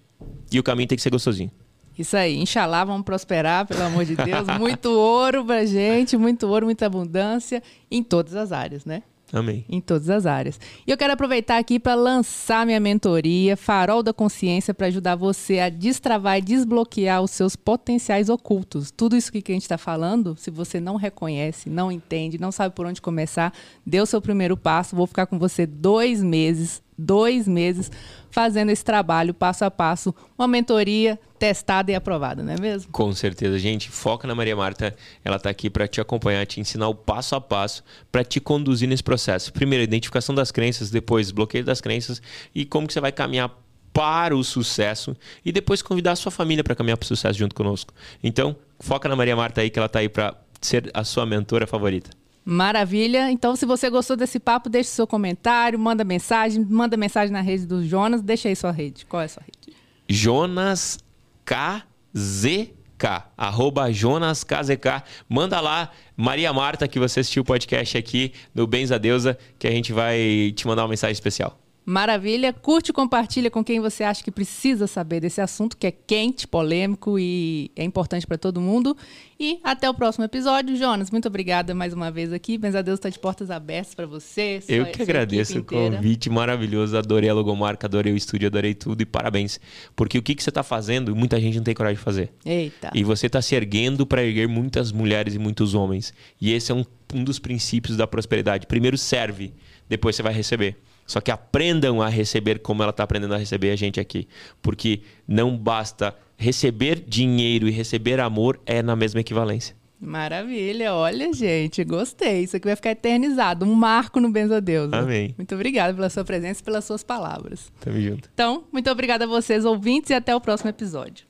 E o caminho tem que ser gostosinho. Isso aí, Inxalá, vamos prosperar, pelo amor de Deus. Muito ouro pra gente, muito ouro, muita abundância em todas as áreas, né? Amém. Em todas as áreas. E eu quero aproveitar aqui para lançar minha mentoria, Farol da Consciência, para ajudar você a destravar e desbloquear os seus potenciais ocultos. Tudo isso que a gente está falando, se você não reconhece, não entende, não sabe por onde começar, dê o seu primeiro passo. Vou ficar com você dois meses dois meses fazendo esse trabalho passo a passo, uma mentoria testada e aprovada, não é mesmo? Com certeza, gente. Foca na Maria Marta, ela está aqui para te acompanhar, te ensinar o passo a passo, para te conduzir nesse processo. Primeiro, identificação das crenças, depois bloqueio das crenças e como que você vai caminhar para o sucesso e depois convidar a sua família para caminhar para o sucesso junto conosco. Então, foca na Maria Marta aí que ela está aí para ser a sua mentora favorita. Maravilha. Então, se você gostou desse papo, deixe seu comentário, manda mensagem, manda mensagem na rede do Jonas. Deixa aí sua rede. Qual é a sua rede? Jonas KZK. Arroba Jonas KZK. Manda lá, Maria Marta, que você assistiu o podcast aqui no Benza Deusa, que a gente vai te mandar uma mensagem especial. Maravilha. Curte e compartilha com quem você acha que precisa saber desse assunto que é quente, polêmico e é importante para todo mundo. E até o próximo episódio. Jonas, muito obrigada mais uma vez aqui. Benza Deus está de portas abertas para você. Eu que agradeço o convite maravilhoso. Adorei a logomarca, adorei o estúdio, adorei tudo e parabéns. Porque o que, que você está fazendo, muita gente não tem coragem de fazer. Eita. E você está se erguendo para erguer muitas mulheres e muitos homens. E esse é um, um dos princípios da prosperidade. Primeiro serve, depois você vai receber. Só que aprendam a receber como ela está aprendendo a receber a gente aqui. Porque não basta receber dinheiro e receber amor é na mesma equivalência. Maravilha, olha, gente, gostei. Isso aqui vai ficar eternizado, um marco no Benza Deus. Amém. Muito obrigada pela sua presença e pelas suas palavras. Tamo junto. Então, muito obrigada a vocês, ouvintes, e até o próximo episódio.